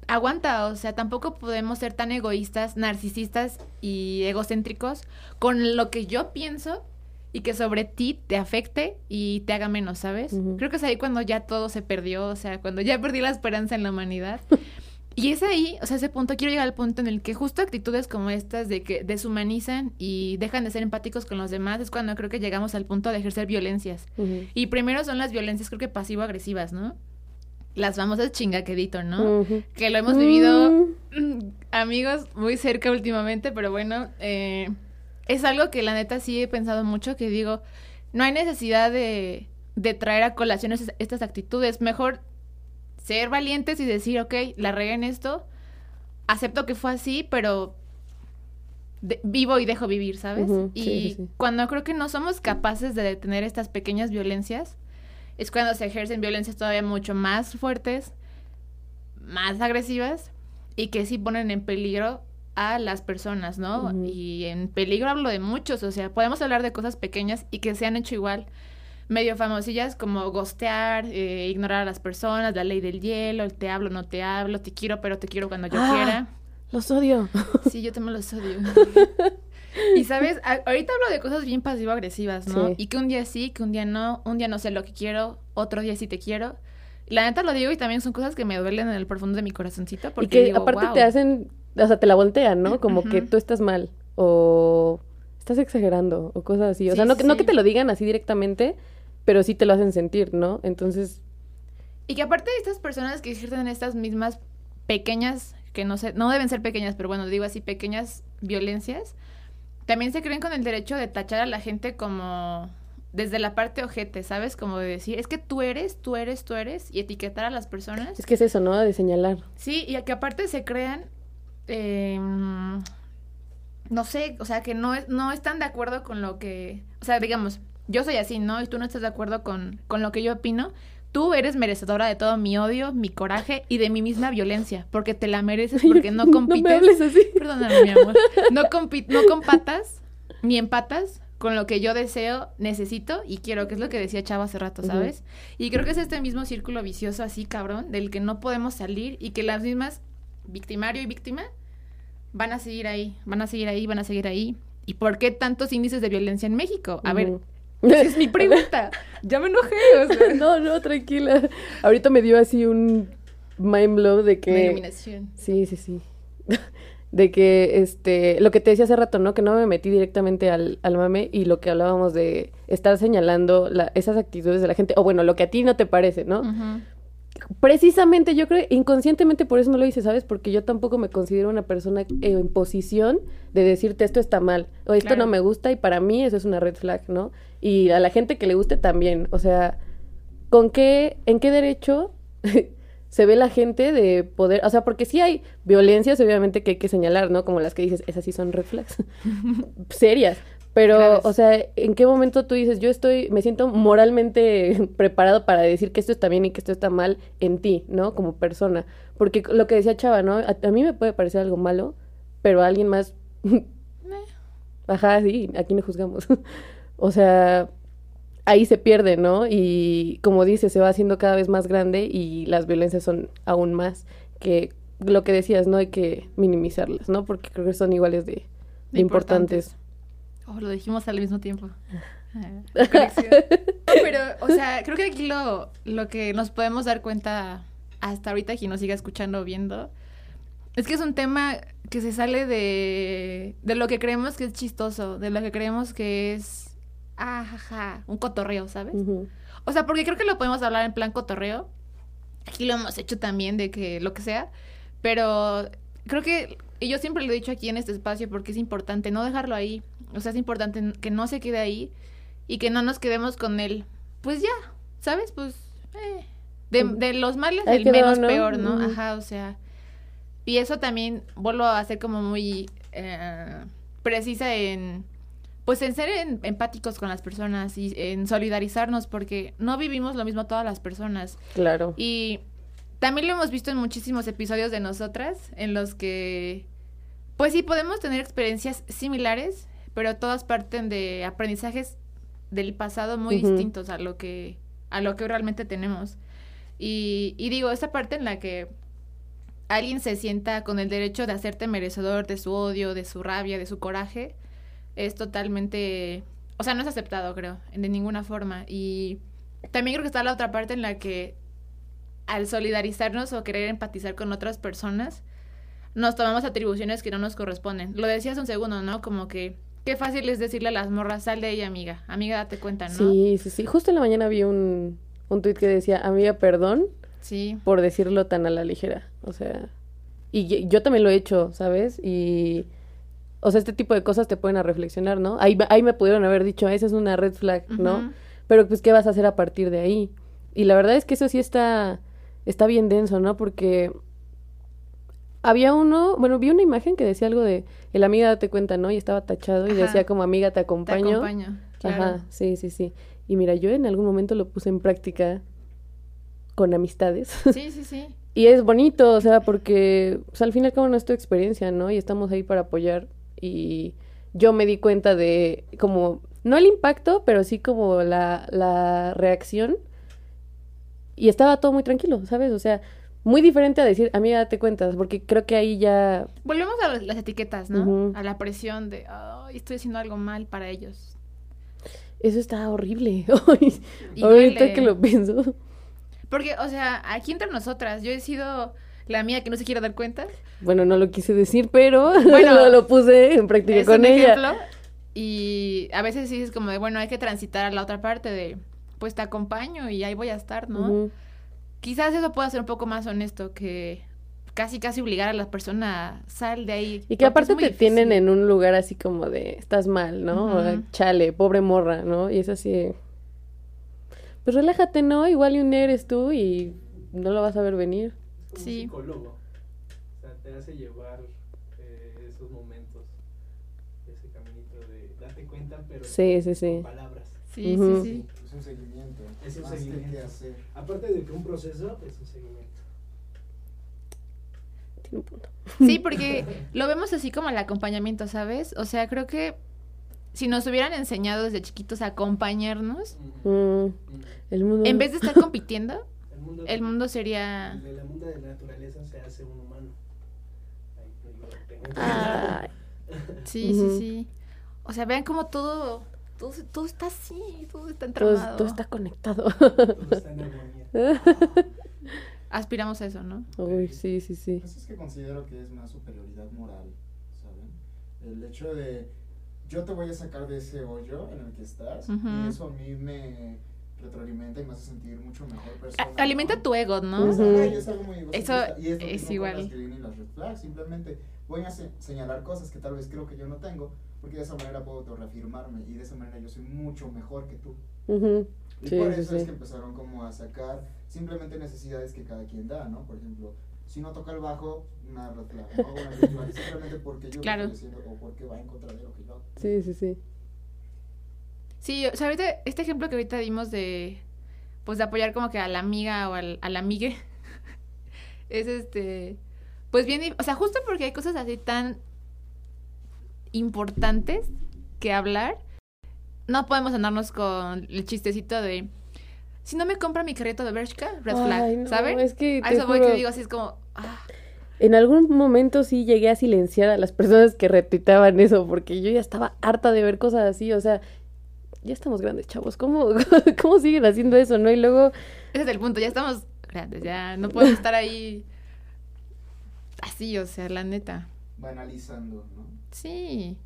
aguanta, o sea, tampoco podemos ser tan egoístas, narcisistas y egocéntricos con lo que yo pienso y que sobre ti te afecte y te haga menos, ¿sabes? Creo que es ahí cuando ya todo se perdió, o sea, cuando ya perdí la esperanza en la humanidad. Y es ahí, o sea, ese punto, quiero llegar al punto en el que justo actitudes como estas de que deshumanizan y dejan de ser empáticos con los demás, es cuando creo que llegamos al punto de ejercer violencias. Y primero son las violencias, creo que pasivo-agresivas, ¿no? Las famosas chingaquedito, ¿no? Ujú. que lo hemos vivido Mm. mm, amigos muy cerca últimamente, pero bueno, eh, es algo que la neta sí he pensado mucho, que digo, no hay necesidad de, de traer a colación estas actitudes, mejor ser valientes y decir, ok, la regué en esto, acepto que fue así, pero de- vivo y dejo vivir, ¿sabes? Y sí, sí, sí. cuando creo que no somos capaces de detener estas pequeñas violencias, es cuando se ejercen violencias todavía mucho más fuertes, más agresivas y que sí ponen en peligro a las personas, ¿no? Y en peligro hablo de muchos, o sea, podemos hablar de cosas pequeñas y que se han hecho igual medio famosillas como gostear, eh, ignorar a las personas, la ley del hielo, el te hablo, no te hablo, te quiero, pero te quiero cuando yo Ah. quiera. Los odio. Sí, yo también los odio. y sabes, A- ahorita hablo de cosas bien pasivo-agresivas, ¿no? Sí. Y que un día sí, que un día no, un día no sé lo que quiero, otro día sí te quiero. La neta lo digo y también son cosas que me duelen en el profundo de mi corazoncito porque y que digo, aparte "Wow". te hacen, o sea, te la voltean, ¿no? Como que tú estás mal o estás exagerando o cosas así. O Sí, sea, no, sí, que no que te lo digan así directamente, pero sí te lo hacen sentir, ¿no? Entonces, Y que aparte de estas personas que ejercen estas mismas pequeñas, que no sé, no deben ser pequeñas, pero bueno, digo así, pequeñas violencias, también se creen con el derecho de tachar a la gente como desde la parte ojete, ¿sabes? Como de decir, es que tú eres, tú eres, tú eres, y etiquetar a las personas. es que es eso, ¿no? De señalar. Sí, y a que aparte se crean, eh, no sé, o sea, que no, es, no están de acuerdo con lo que, o sea, digamos, yo soy así, ¿no? Y tú no estás de acuerdo con, con lo que yo opino. Tú eres merecedora de todo mi odio, mi coraje y de mi misma violencia, porque te la mereces, porque no compites. No me hables así. Perdóname, mi amor. No, compi- no compatas ni empatas con lo que yo deseo, necesito y quiero, que es lo que decía Chava hace rato. ¿sabes? Y creo que es este mismo círculo vicioso así, cabrón, del que no podemos salir y que las mismas, victimario y víctima, van a seguir ahí, van a seguir ahí, van a seguir ahí. ¿Y por qué tantos índices de violencia en México? A ver, Ujú. esa es mi pregunta. Ya me enojé, o sea. no, no, tranquila. Ahorita me dio así un mind blow de Una que... iluminación. Sí, sí, sí. De que, este, lo que te decía hace rato, ¿no? Que no me metí directamente al, al mame y lo que hablábamos de estar señalando la- esas actitudes de la gente, o bueno, lo que a ti no te parece, ¿no? Ujú. Precisamente, yo creo, inconscientemente por eso no lo hice, ¿sabes? Porque yo tampoco me considero una persona eh, en posición de decirte esto está mal, o esto Claro. no me gusta, y para mí eso es una red flag, ¿no? Y a la gente que le guste también, o sea, ¿con qué, en qué derecho se ve la gente de poder, o sea, porque sí hay violencias, obviamente, que hay que señalar, ¿no? Como las que dices, esas sí son red flags, serias. Pero, Graves. o sea, ¿en qué momento tú dices, yo estoy, me siento moralmente preparado para decir que esto está bien y que esto está mal en ti, ¿no? Como persona. Porque lo que decía Chava, ¿no? A, a mí me puede parecer algo malo, pero a alguien más, ajá, sí, aquí no juzgamos. o sea, ahí se pierde, ¿no? Y como dice, se va haciendo cada vez más grande y las violencias son aún más que lo que decías, no hay que minimizarlas, ¿no? Porque creo que son iguales de, de De importantes. Oh, lo dijimos al mismo tiempo. No, Pero, o sea, creo que aquí lo, lo que nos podemos dar cuenta hasta ahorita quien nos siga escuchando o viendo, es que es un tema que se sale de, de lo que creemos que es chistoso, de lo que creemos que es, ah, un cotorreo, ¿sabes? O sea, porque creo que lo podemos hablar en plan cotorreo. Aquí lo hemos hecho también de que lo que sea. Pero creo que, y yo siempre lo he dicho aquí en este espacio porque es importante no dejarlo ahí. O sea, es importante que no se quede ahí y que no nos quedemos con él. Pues ya, ¿sabes? Pues, eh, de, de los males el menos ¿no? peor, ¿no? Ajá, o sea. Y eso también vuelvo a ser como muy eh, precisa en, pues en ser en- empáticos con las personas y en solidarizarnos porque no vivimos lo mismo todas las personas. Claro. Y también lo hemos visto en muchísimos episodios de nosotras en los que, pues sí, podemos tener experiencias similares, pero todas parten de aprendizajes del pasado muy distintos a lo que a lo que realmente tenemos. Y, y digo, esa parte en la que alguien se sienta con el derecho de hacerte merecedor de su odio, de su rabia, de su coraje, es totalmente, o sea, no es aceptado, creo, de ninguna forma. Y también creo que está la otra parte en la que al solidarizarnos o querer empatizar con otras personas, nos tomamos atribuciones que no nos corresponden. Lo decías un segundo, ¿no? Como que qué fácil es decirle a las morras, sal de ella, amiga. Amiga, date cuenta, ¿no? Sí, sí, sí. Justo en la mañana vi un, un tuit que decía, amiga, perdón Sí. por decirlo tan a la ligera. O sea, y yo también lo he hecho, ¿sabes? Y, o sea, este tipo de cosas te pueden a reflexionar, ¿no? Ahí, ahí me pudieron haber dicho, esa es una red flag, ¿no? Pero pues, ¿qué vas a hacer a partir de ahí? Y la verdad es que eso sí está, está bien denso, ¿no? Porque había uno, bueno, vi una imagen que decía algo de, el amiga date cuenta, ¿no? Y estaba tachado y Ajá. decía como amiga te Te acompaño. acompaño. Claro. Ajá, sí, sí, sí. Y mira, yo en algún momento lo puse en práctica con amistades. Sí, sí, sí. y es bonito, o sea, porque al fin y al cabo no es tu experiencia, ¿no? Y estamos ahí para apoyar. Y yo me di cuenta de como, no el impacto, pero sí como la, la reacción. Y estaba todo muy tranquilo, ¿sabes? O sea, muy diferente a decir, amiga, date cuenta, porque creo que ahí ya... Volvemos a las- etiquetas, ¿no? A la presión de, ay, estoy haciendo algo mal para ellos. Eso está horrible. Y Ahorita que lo pienso. Porque, o sea, aquí entre nosotras, yo he sido la mía que no se quiere dar cuenta. Bueno, no lo quise decir, pero Bueno, lo, lo puse en práctica es con un ella. ejemplo. Y a veces sí es como de, bueno, hay que transitar a la otra parte de, pues te acompaño y ahí voy a estar, ¿no? Quizás eso pueda ser un poco más honesto que casi, casi obligar a la persona a sal de ahí. Y que aparte te tienen difícil. en un lugar así como de, estás mal, ¿no? O, Ujú. Chale, pobre morra, ¿no? Y es así, de, pues relájate, ¿no? Igual y un día eres tú y no lo vas a ver venir. Es como Sí. un psicólogo. O sea, te hace llevar eh, esos momentos, ese caminito de date cuenta, pero Sí, sí, sí. con palabras. Sí, Ujú. sí, sí. Es un seguimiento. Es un más que seguimiento. qué hacer. Aparte de que un proceso es un seguimiento. Tiene un punto. Sí, porque lo vemos así como el acompañamiento, ¿sabes? O sea, creo que si nos hubieran enseñado desde chiquitos a acompañarnos, Mm, Mm. el mundo... en vez de estar compitiendo, El mundo, el mundo sería... de la mundo de la naturaleza se hace un humano. Ahí, pues, yo tengo que- Ay, Sí, Ujú. sí, sí. O sea, vean cómo todo, todo, todo está así, todo está todo, entramado. todo está conectado. Todo está en armonía. Aspiramos a eso, ¿no? Uy, sí, sí, sí. Pues es que considero que es más superioridad moral, ¿saben? El hecho de yo te voy a sacar de ese hoyo en el que estás Ujú. y eso a mí me retroalimenta y me hace sentir mucho mejor persona. A- alimenta ¿no? tu ego, ¿no? Ajá, y es algo muy Eso y es, lo es mismo con igual. las green y las red flags, simplemente voy a se- señalar cosas que tal vez creo que yo no tengo porque de esa manera puedo autorreafirmarme y de esa manera yo soy mucho mejor que tú. Y Sí, por sí, eso es que empezaron como a sacar simplemente necesidades que cada quien da, ¿no? Por ejemplo, si no toca el bajo, una flag, ¿no? Una flag, simplemente porque yo Claro. estoy haciendo o porque va en contra de lo que yo hago. Sí, sí, sí. Sí, o sea, ahorita, este ejemplo que ahorita dimos de, pues de apoyar como que a la amiga o al, al amigue, es este, pues bien, o sea, justo porque hay cosas así tan importantes que hablar, no podemos andarnos con el chistecito de, si no me compra mi carrito de Bershka, red flag, no, ¿saben? es que A eso voy juro, que digo así, es como, ah, En algún momento sí llegué a silenciar a las personas que retuitaban eso, porque yo ya estaba harta de ver cosas así, o sea, ya estamos grandes, chavos, ¿cómo, cómo siguen haciendo eso, no? Y luego, ese es el punto, ya estamos grandes. Ya no puedo estar ahí así, o sea, la neta. Banalizando, ¿no? Sí.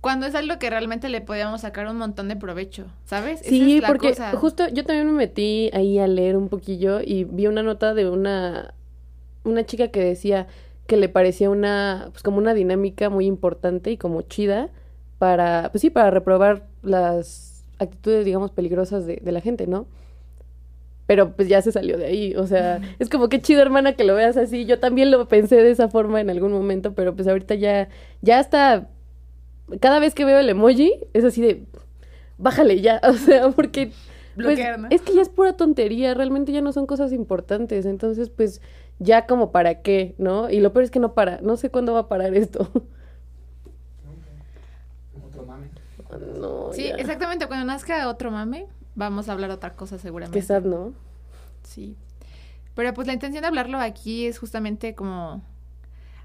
Cuando es algo que realmente le podíamos sacar un montón de provecho, ¿sabes? Esa Sí, es la porque cosa. justo yo también me metí ahí a leer un poquillo y vi una nota de una, una chica que decía que le parecía una, pues como una dinámica muy importante y como chida para, pues sí, para reprobar las actitudes, digamos, peligrosas de, de la gente, ¿no? Pero pues ya se salió de ahí, o sea, es como que chido, hermana, que lo veas así. Yo también lo pensé de esa forma en algún momento, pero pues ahorita ya, ya hasta, cada vez que veo el emoji, es así de, bájale ya, o sea, porque pues, Bloquear, ¿no? es que ya es pura tontería, realmente ya no son cosas importantes, entonces pues ya como para qué, ¿no? Y lo peor es que no para, no sé cuándo va a parar esto. Otro mame. no, Sí, ya. exactamente. Cuando nazca otro mame, vamos a hablar otra cosa seguramente. Sad, ¿no? Sí. Pero pues la intención de hablarlo aquí es justamente como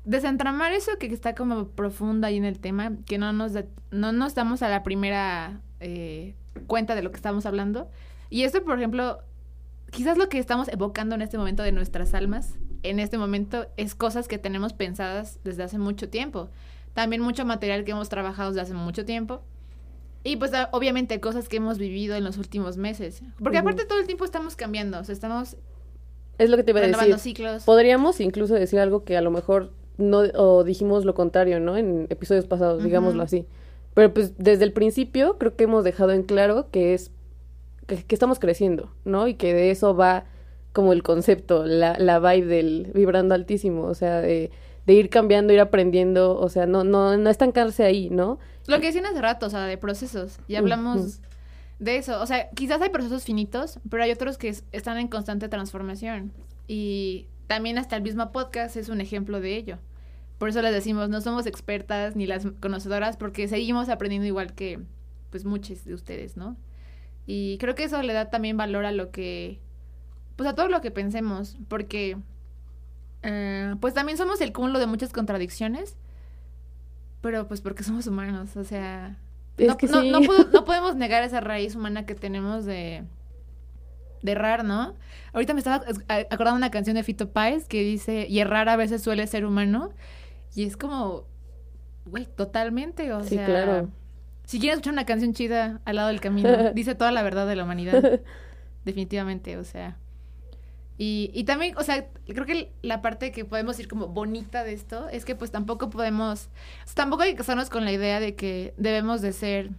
desentramar eso que está como profundo ahí en el tema, que no nos, da- no nos damos a la primera eh, cuenta de lo que estamos hablando. Y esto, por ejemplo, quizás lo que estamos evocando en este momento de nuestras almas, en este momento, es cosas que tenemos pensadas desde hace mucho tiempo. También mucho material que hemos trabajado desde hace mucho tiempo. Y pues obviamente cosas que hemos vivido en los últimos meses. Porque aparte todo el tiempo estamos cambiando, o sea, estamos Es lo que te iba a renovando decir. ciclos. Podríamos incluso decir algo que a lo mejor no, o dijimos lo contrario, ¿no? En episodios pasados, digámoslo así. Pero pues desde el principio creo que hemos dejado en claro que es, que, que estamos creciendo, ¿no? Y que de eso va como el concepto, la, la vibe del vibrando altísimo, o sea, de, de ir cambiando, ir aprendiendo, o sea, no, no, no estancarse ahí, ¿no? Lo que decían hace rato, o sea, de procesos. Y hablamos de eso. O sea, quizás hay procesos finitos, pero hay otros que es- están en constante transformación. Y también hasta el mismo podcast es un ejemplo de ello. Por eso les decimos, no somos expertas ni las conocedoras, porque seguimos aprendiendo igual que, pues, muchos de ustedes, ¿no? Y creo que eso le da también valor a lo que, pues, a todo lo que pensemos, porque, eh, pues, también somos el cúmulo de muchas contradicciones, pero, pues, porque somos humanos, o sea, no, que no- sí. no puedo- no podemos negar esa raíz humana que tenemos de, de errar, ¿no? Ahorita me estaba acordando una canción de Fito Páez que dice, y errar a veces suele ser humano, y es como, güey, totalmente, o Sí, sea... claro. Si quieren escuchar una canción chida al lado del camino, dice toda la verdad de la humanidad, definitivamente, o sea... Y, y también, o sea, creo que la parte que podemos decir como bonita de esto es que pues tampoco podemos, tampoco hay que casarnos con la idea de que debemos de ser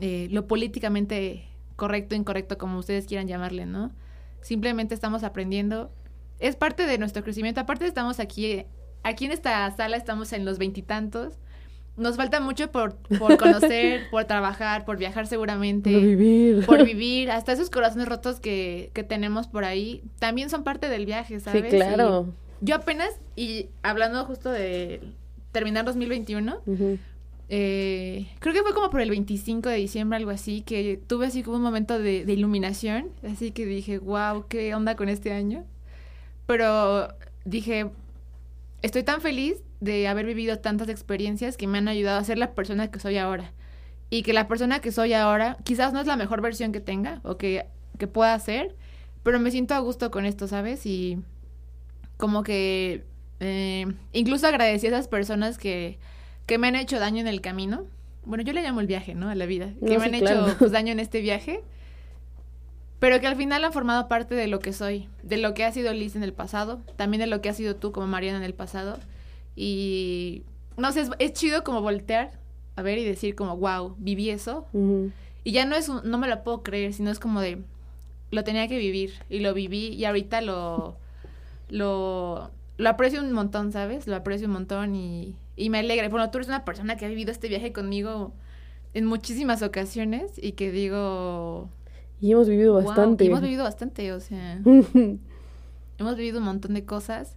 eh, lo políticamente correcto, incorrecto, como ustedes quieran llamarle, ¿no? Simplemente estamos aprendiendo. Es parte de nuestro crecimiento. Aparte estamos aquí, aquí en esta sala estamos en los veintitantos. Nos falta mucho por, por conocer, por trabajar, por viajar seguramente Por vivir. por vivir, hasta esos corazones rotos que, que tenemos por ahí, también son parte del viaje, Sí, ¿sabes? claro. Y yo apenas, y hablando justo de terminar 2021, Ujú. eh, creo que fue como por el 25 de diciembre, algo así, que tuve así como un momento de, de iluminación, así que dije, wow, ¿qué onda con este año? Pero dije, estoy tan feliz de haber vivido tantas experiencias que me han ayudado a ser la persona que soy ahora. Y que la persona que soy ahora quizás no es la mejor versión que tenga o que, que pueda ser, pero me siento a gusto con esto, ¿sabes? Y como que eh, incluso agradecí a esas personas que, que me han hecho daño en el camino. Bueno, yo le llamo el viaje, ¿no? A la vida. Que me sí, han claro. hecho pues, daño en este viaje. Pero que al final han formado parte de lo que soy, de lo que ha sido Liz en el pasado, también de lo que ha sido tú como Mariana en el pasado. Y no sé, es, es chido como voltear a ver y decir como, wow, viví eso. Y ya no es un- no me lo puedo creer, sino es como de, lo tenía que vivir y lo viví y ahorita lo, lo, lo aprecio un montón, ¿sabes? Lo aprecio un montón y, y me alegra. Bueno, tú eres una persona que ha vivido este viaje conmigo en muchísimas ocasiones y que digo, Y hemos vivido "Wow", bastante. y hemos vivido bastante, o sea, hemos vivido un montón de cosas.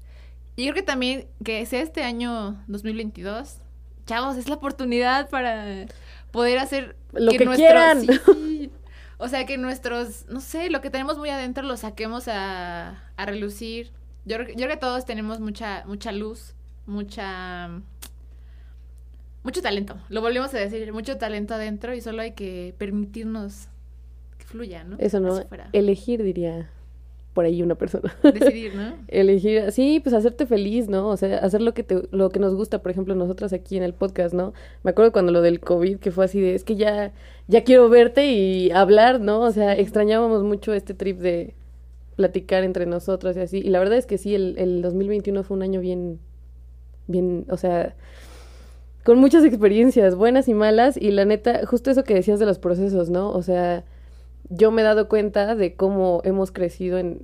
Y creo que también que sea este año 2022, chavos, es la oportunidad para poder hacer Lo que nuestro- quieran. sí. O sea, que nuestros, no sé, lo que tenemos muy adentro lo saquemos a, a relucir. Yo, creo- yo creo que todos tenemos mucha, mucha luz, mucha... Mucho talento, lo volvemos a decir, mucho talento adentro y solo hay que permitirnos que fluya, ¿no? Eso no, elegir diría. Por ahí una persona. Decidir, ¿no? Elegir, sí, pues hacerte feliz, ¿no? O sea, hacer lo que te, lo que nos gusta, por ejemplo, nosotras aquí en el podcast, ¿no? Me acuerdo cuando lo del COVID, que fue así de, es que ya, ya quiero verte y hablar, ¿no? O sea, extrañábamos mucho este trip de platicar entre nosotras y así. Y la verdad es que sí, el, el 2021 fue un año bien, bien, o sea, con muchas experiencias, buenas y malas, y la neta, justo eso que decías de los procesos, ¿no? O sea, yo me he dado cuenta de cómo hemos crecido en,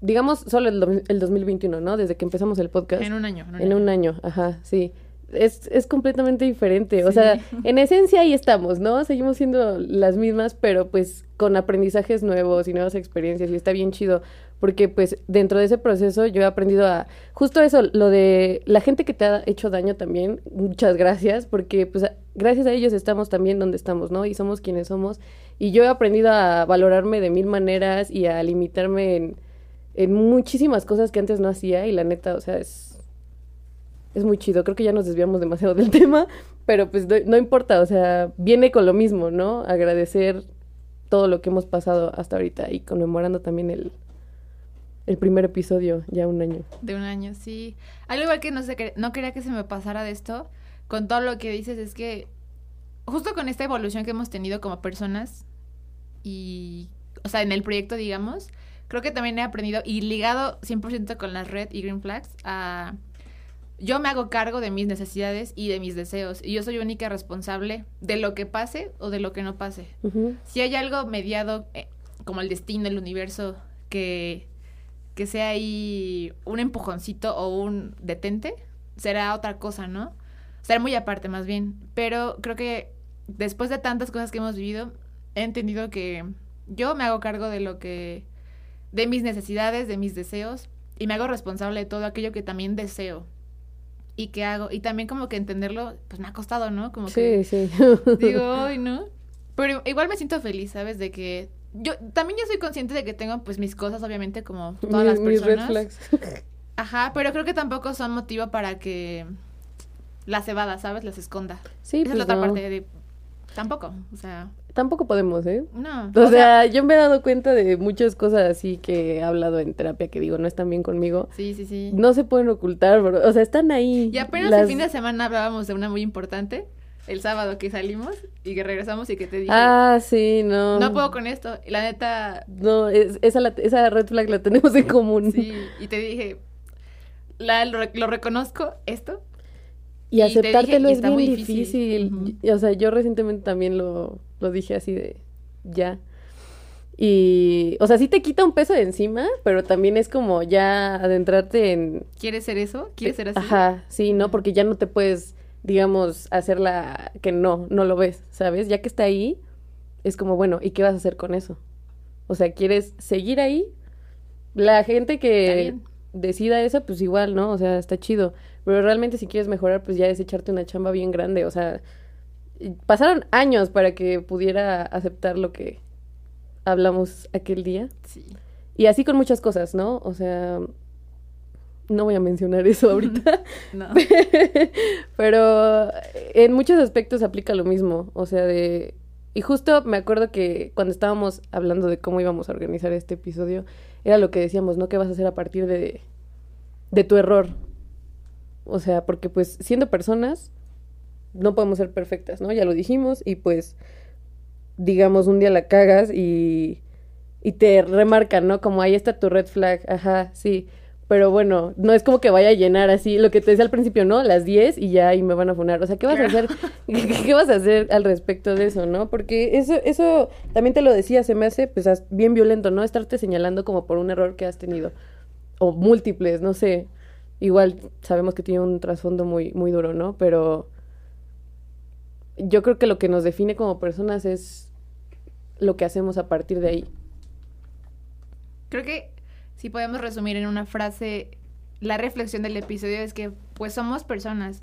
digamos, solo el, el 2021, ¿no? Desde que empezamos el podcast. En un año. En un, En año. un año, ajá, sí. Es, es completamente diferente. O sea, en esencia ahí estamos, ¿no? Seguimos siendo las mismas, pero pues con aprendizajes nuevos y nuevas experiencias y está bien chido. Porque pues dentro de ese proceso yo he aprendido a... Justo eso, lo de la gente que te ha hecho daño también, muchas gracias, porque pues gracias a ellos estamos también donde estamos, ¿no? Y somos quienes somos. Y yo he aprendido a valorarme de mil maneras y a limitarme en, en muchísimas cosas que antes no hacía y la neta, o sea, es es muy chido. Creo que ya nos desviamos demasiado del tema, pero pues no, no importa, o sea, viene con lo mismo, ¿no? Agradecer todo lo que hemos pasado hasta ahorita y conmemorando también el, el primer episodio, ya un año. De un año, sí. Algo igual que no, que- no quería que se me pasara de esto, con todo lo que dices, es que justo con esta evolución que hemos tenido como personas y, o sea, en el proyecto, digamos, creo que también he aprendido y ligado 100% con las Red y Green Flags a... Yo me hago cargo de mis necesidades y de mis deseos y yo soy única responsable de lo que pase o de lo que no pase. Si hay algo mediado, eh, como el destino, el universo, que, que sea ahí un empujoncito o un detente, será otra cosa, ¿no? Será muy aparte más bien. Pero creo que después de tantas cosas que hemos vivido, he entendido que yo me hago cargo de lo que, de mis necesidades, de mis deseos, y me hago responsable de todo aquello que también deseo y que hago. Y también como que entenderlo, pues me ha costado, ¿no? Como que Sí, sí. Digo, ay, ¿no? Pero igual me siento feliz, ¿sabes? De que yo también yo soy consciente de que tengo pues mis cosas, obviamente, como todas las mis, mis red personas. flags. Ajá, pero creo que tampoco son motivo para que la cebada, ¿sabes? Las esconda. Sí, Esa pues es la otra no. parte de tampoco, o sea, Tampoco podemos, ¿eh? no. O, sea, yo me he dado cuenta de muchas cosas así que he hablado en terapia que digo no están bien conmigo. sí, sí, sí. No se pueden ocultar, bro. O sea, están ahí. Y apenas Las- el fin de semana hablábamos de una muy importante, el sábado que salimos y que regresamos y que te dije, Ah, sí, no. no puedo con esto. Y la neta, No, es- esa, la- esa red flag la tenemos en común. sí, y te dije, la, lo, lo reconozco, esto, Y Y te aceptártelo dije, y es bien difícil. difícil. O sea, yo recientemente también lo, lo dije así de ya. Y, o sea, sí te quita un peso de encima, pero también es como ya adentrarte en... ¿quieres ser eso? ¿Quieres ser así? Ajá, sí, ¿no? Porque ya no te puedes, digamos, hacerla que no, no lo ves, ¿sabes? Ya que está ahí, es como, bueno, ¿y qué vas a hacer con eso? O sea, ¿quieres seguir ahí? La gente que decida eso, pues igual, ¿no? O sea, está chido. Pero realmente si quieres mejorar, pues ya es echarte una chamba bien grande. O sea, pasaron años para que pudiera aceptar lo que hablamos aquel día. Sí. Y así con muchas cosas, ¿no? O sea, no voy a mencionar eso ahorita. No. Pero en muchos aspectos aplica lo mismo. O sea, de... Y justo me acuerdo que cuando estábamos hablando de cómo íbamos a organizar este episodio, era lo que decíamos, ¿no? ¿Qué vas a hacer a partir de, de tu error? O sea, porque pues siendo personas, no podemos ser perfectas, ¿no? Ya lo dijimos y pues, digamos, un día la cagas y, y te remarcan, ¿no? Como ahí está tu red flag, ajá, sí. Pero bueno, no es como que vaya a llenar así, lo que te decía al principio, ¿no? Las 10 y ya ahí me van a funar. O sea, ¿qué vas a hacer? ¿Qué, qué vas a hacer al respecto de eso, no? Porque eso, eso también te lo decía, se me hace pues bien violento, ¿no? Estarte señalando como por un error que has tenido. O múltiples, no sé. Igual sabemos que tiene un trasfondo muy, muy duro, ¿no? Pero yo creo que lo que nos define como personas es lo que hacemos a partir de ahí. Creo que si podemos resumir en una frase la reflexión del episodio es que pues somos personas,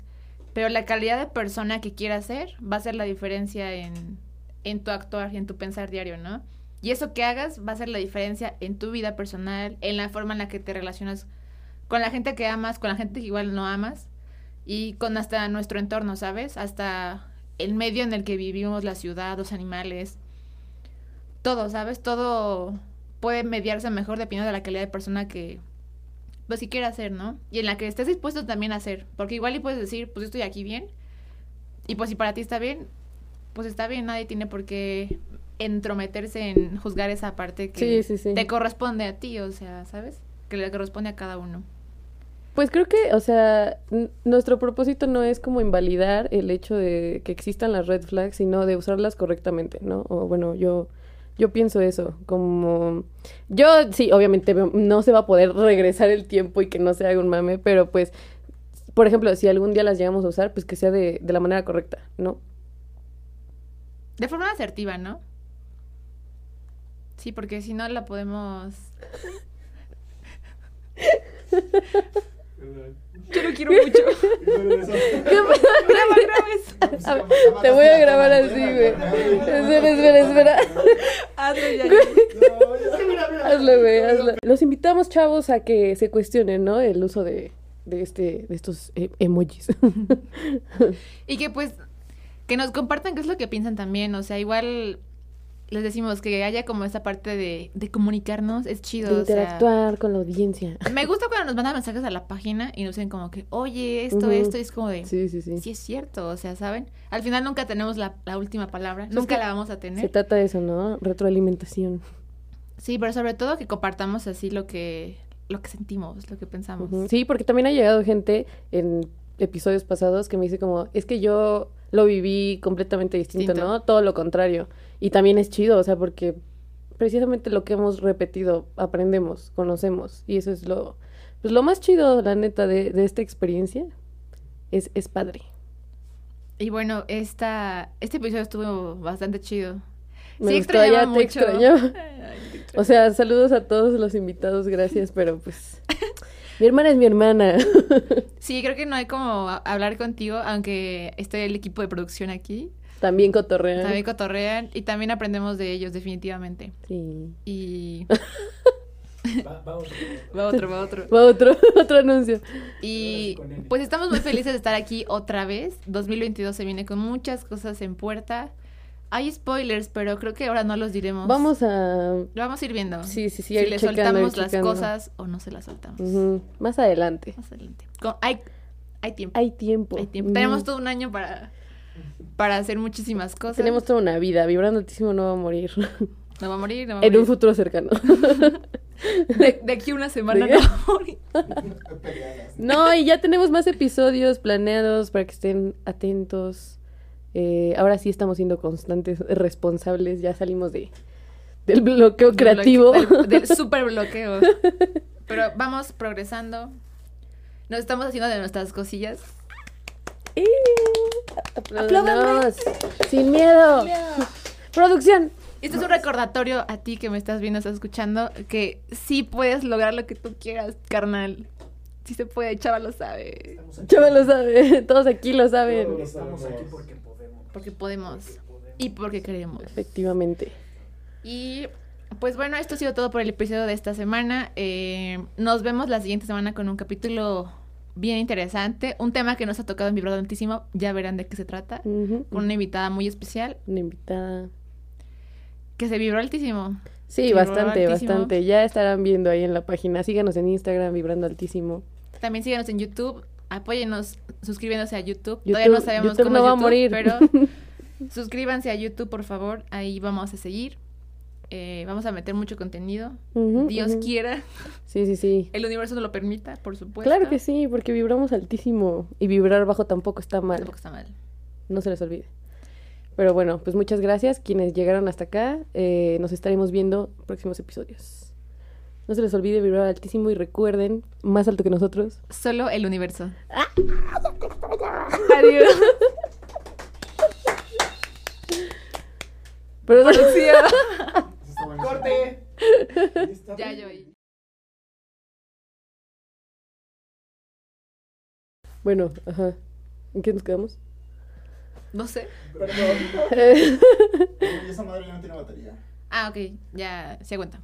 pero la calidad de persona que quieras ser va a ser la diferencia en, en tu actuar y en tu pensar diario, ¿no? Y eso que hagas va a ser la diferencia en tu vida personal, en la forma en la que te relacionas con la gente que amas, con la gente que igual no amas y con hasta nuestro entorno, ¿sabes? Hasta el medio en el que vivimos, la ciudad, los animales, todo, ¿sabes? Todo puede mediarse mejor dependiendo de la calidad de persona que, pues, si quiere hacer, ¿no? Y en la que estés dispuesto también a hacer. Porque igual y puedes decir, pues, yo estoy aquí bien. Y pues, si para ti está bien, pues está bien. Nadie tiene por qué entrometerse en juzgar esa parte que Sí, sí, sí. te corresponde a ti, o sea, ¿sabes? Que le corresponde a cada uno. Pues creo que, o sea, nuestro propósito no es como invalidar el hecho de que existan las red flags, sino de usarlas correctamente, ¿no? O bueno, yo, yo pienso eso, como... Yo, sí, obviamente no se va a poder regresar el tiempo y que no se haga un mame, pero pues, por ejemplo, si algún día las llegamos a usar, pues que sea de, de la manera correcta, ¿no? De forma asertiva, ¿no? Sí, porque si no la podemos... Yo lo quiero mucho. Graba, grabes. A ver, Te voy a grabar así, güey. Espera, espera, espera. Hazlo ya. Hazlo, güey, hazlo. Los invitamos, chavos, a que se cuestionen, ¿no? El uso de, de este, de estos eh, emojis. Y que pues, que nos compartan qué es lo que piensan también. O sea, igual les decimos que haya como esa parte de, de comunicarnos, es chido. de o sea, interactuar con la audiencia. me gusta cuando nos mandan mensajes a la página y nos dicen como que, oye, esto, esto, y es como de... Sí, sí, sí. Sí es cierto, o sea, ¿saben? Al final nunca tenemos la, la última palabra, nunca la vamos a Se tener. trata de eso, ¿no? Retroalimentación. Sí, pero sobre todo que compartamos así lo que lo que sentimos, lo que pensamos. Sí, porque también ha llegado gente en episodios pasados que me dice como, es que yo lo viví completamente distinto, Distinto. ¿no? Todo lo contrario. Y también es chido, o sea, porque precisamente lo que hemos repetido, aprendemos, conocemos. Y eso es lo, pues lo más chido, la neta, de, de esta experiencia. Es, es padre. Y bueno, esta este episodio estuvo bastante chido. Me sí gustó, extrañaba ya mucho. te. O sea, saludos a todos los invitados, gracias, pero pues... Mi hermana es mi hermana. Sí, creo que no hay como hablar contigo, aunque esté el equipo de producción aquí. También cotorrean. También cotorrean y también aprendemos de ellos, definitivamente. Sí. Y Va, vamos. va otro, va otro. Va otro, otro anuncio. Y pues estamos muy felices de estar aquí otra vez. 2022 se viene con muchas cosas en puerta. Hay spoilers, pero creo que ahora no los diremos. Vamos a... Lo vamos a ir viendo. Sí, sí, sí, si le checando, soltamos las checando. cosas o no se las soltamos. Más adelante. Más adelante. Con- hay, hay tiempo. Hay tiempo. Hay tiempo. Ujú. Tenemos todo un año para, para hacer muchísimas cosas. Tenemos toda una vida. Vibrando altísimo no va a morir. No va a morir, no va a en un morir. futuro cercano. De, de aquí a una semana De- no va a morir. No, y ya tenemos más episodios planeados para que estén atentos. Eh, ahora sí estamos siendo constantes, responsables. Ya salimos de del bloqueo creativo. Del, del super bloqueo. Pero vamos progresando. Nos estamos haciendo de nuestras cosillas. ¡Eh! Apláudanos. Sin miedo. Producción. Este es un recordatorio a ti que me estás viendo, estás escuchando, que sí puedes lograr lo que tú quieras, carnal. Sí se puede, chaval lo sabe. Estamos aquí. Chava lo sabe. Todos aquí lo saben. Todos Estamos aquí porque podemos. Porque podemos. Y porque queremos. Efectivamente. Y pues bueno, esto ha sido todo por el episodio de esta semana. Eh, nos vemos la siguiente semana con un capítulo bien interesante. Un tema que nos ha tocado en Vibrado Altísimo. Ya verán de qué se trata. Con una invitada muy especial Una invitada. que se vibró altísimo. Sí, Vibró bastante, altísimo. bastante. Ya estarán viendo ahí en la página. Síganos en Instagram, vibrando altísimo. También síganos en YouTube. Apóyennos suscribiéndose a YouTube. YouTube- Todavía no sabemos YouTube cómo no va a morir. pero suscríbanse a YouTube, por favor. Ahí vamos a seguir. Eh, vamos a meter mucho contenido. Dios quiera. Sí, sí, sí. El universo nos lo permita, por supuesto. Claro que sí, porque vibramos altísimo. Y vibrar bajo tampoco está mal. Tampoco está mal. No se les olvide. Pero bueno, pues muchas gracias. Quienes llegaron hasta acá, eh, nos estaremos viendo en próximos episodios. No se les olvide vibrar altísimo y recuerden, más alto que nosotros. Solo el universo. Adiós. Pero Eso está buenísimo. ¡Corte! Ya, yo bueno, ajá. ¿En qué nos quedamos? No sé. Perdón. Esa madre ya no tiene batería. Ah, ok. Ya se aguanta.